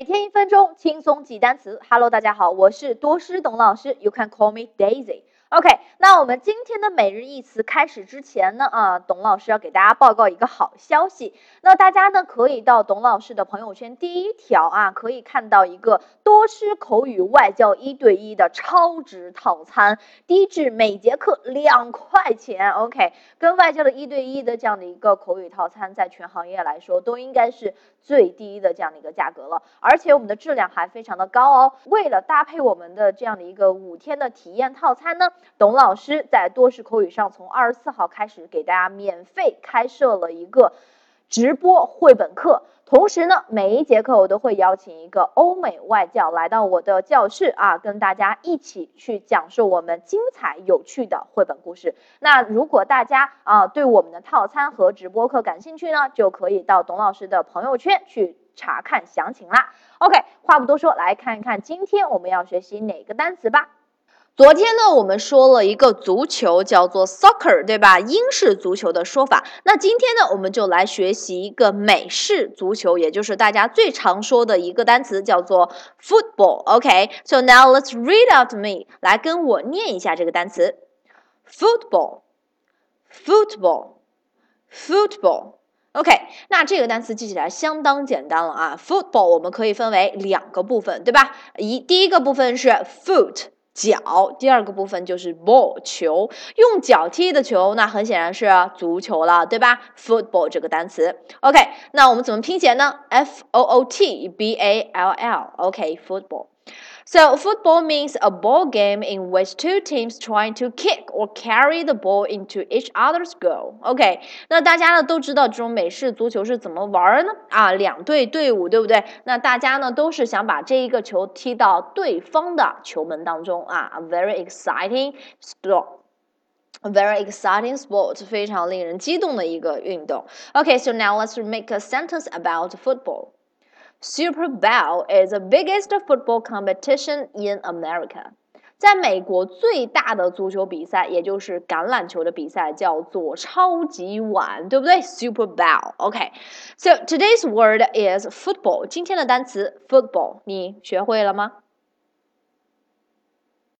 每天一分钟轻松记单词。Hello，大家好，我是多师董老师，You can call me Daisy。OK，那我们今天的每日一词开始之前呢，啊，董老师要给大家报告一个好消息。那大家呢可以到董老师的朋友圈第一条啊，可以看到一个多师口语外教一对一的超值套餐，低至每节课两块钱。OK，跟外教的一对一的这样的一个口语套餐，在全行业来说都应该是最低的这样的一个价格了，而且我们的质量还非常的高哦。为了搭配我们的这样的一个五天的体验套餐呢。董老师在多识口语上，从二十四号开始给大家免费开设了一个直播绘本课，同时呢，每一节课我都会邀请一个欧美外教来到我的教室啊，跟大家一起去讲述我们精彩有趣的绘本故事。那如果大家啊对我们的套餐和直播课感兴趣呢，就可以到董老师的朋友圈去查看详情啦。OK，话不多说，来看一看今天我们要学习哪个单词吧。昨天呢，我们说了一个足球叫做 soccer，对吧？英式足球的说法。那今天呢，我们就来学习一个美式足球，也就是大家最常说的一个单词，叫做 football。OK，so now let's read out me，来跟我念一下这个单词：football，football，football。OK，那这个单词记起来相当简单了啊。football 我们可以分为两个部分，对吧？一第一个部分是 foot。脚，第二个部分就是 ball 球，用脚踢的球，那很显然是足球了，对吧？football 这个单词，OK，那我们怎么拼写呢？F O O T B A L L，OK，football。So football means a ball game in which two teams trying to kick or carry the ball into each other's goal. OK，那大家呢都知道这种美式足球是怎么玩呢？啊，两队队伍，对不对？那大家呢都是想把这一个球踢到对方的球门当中啊，a very exciting sport。A very exciting sport，非常令人激动的一个运动。Okay, so now let's make a sentence about football. Super Bowl is the biggest football competition in America。在美国最大的足球比赛，也就是橄榄球的比赛，叫做超级碗，对不对？Super Bowl。OK，so today's word is football。今天的单词 football，你学会了吗？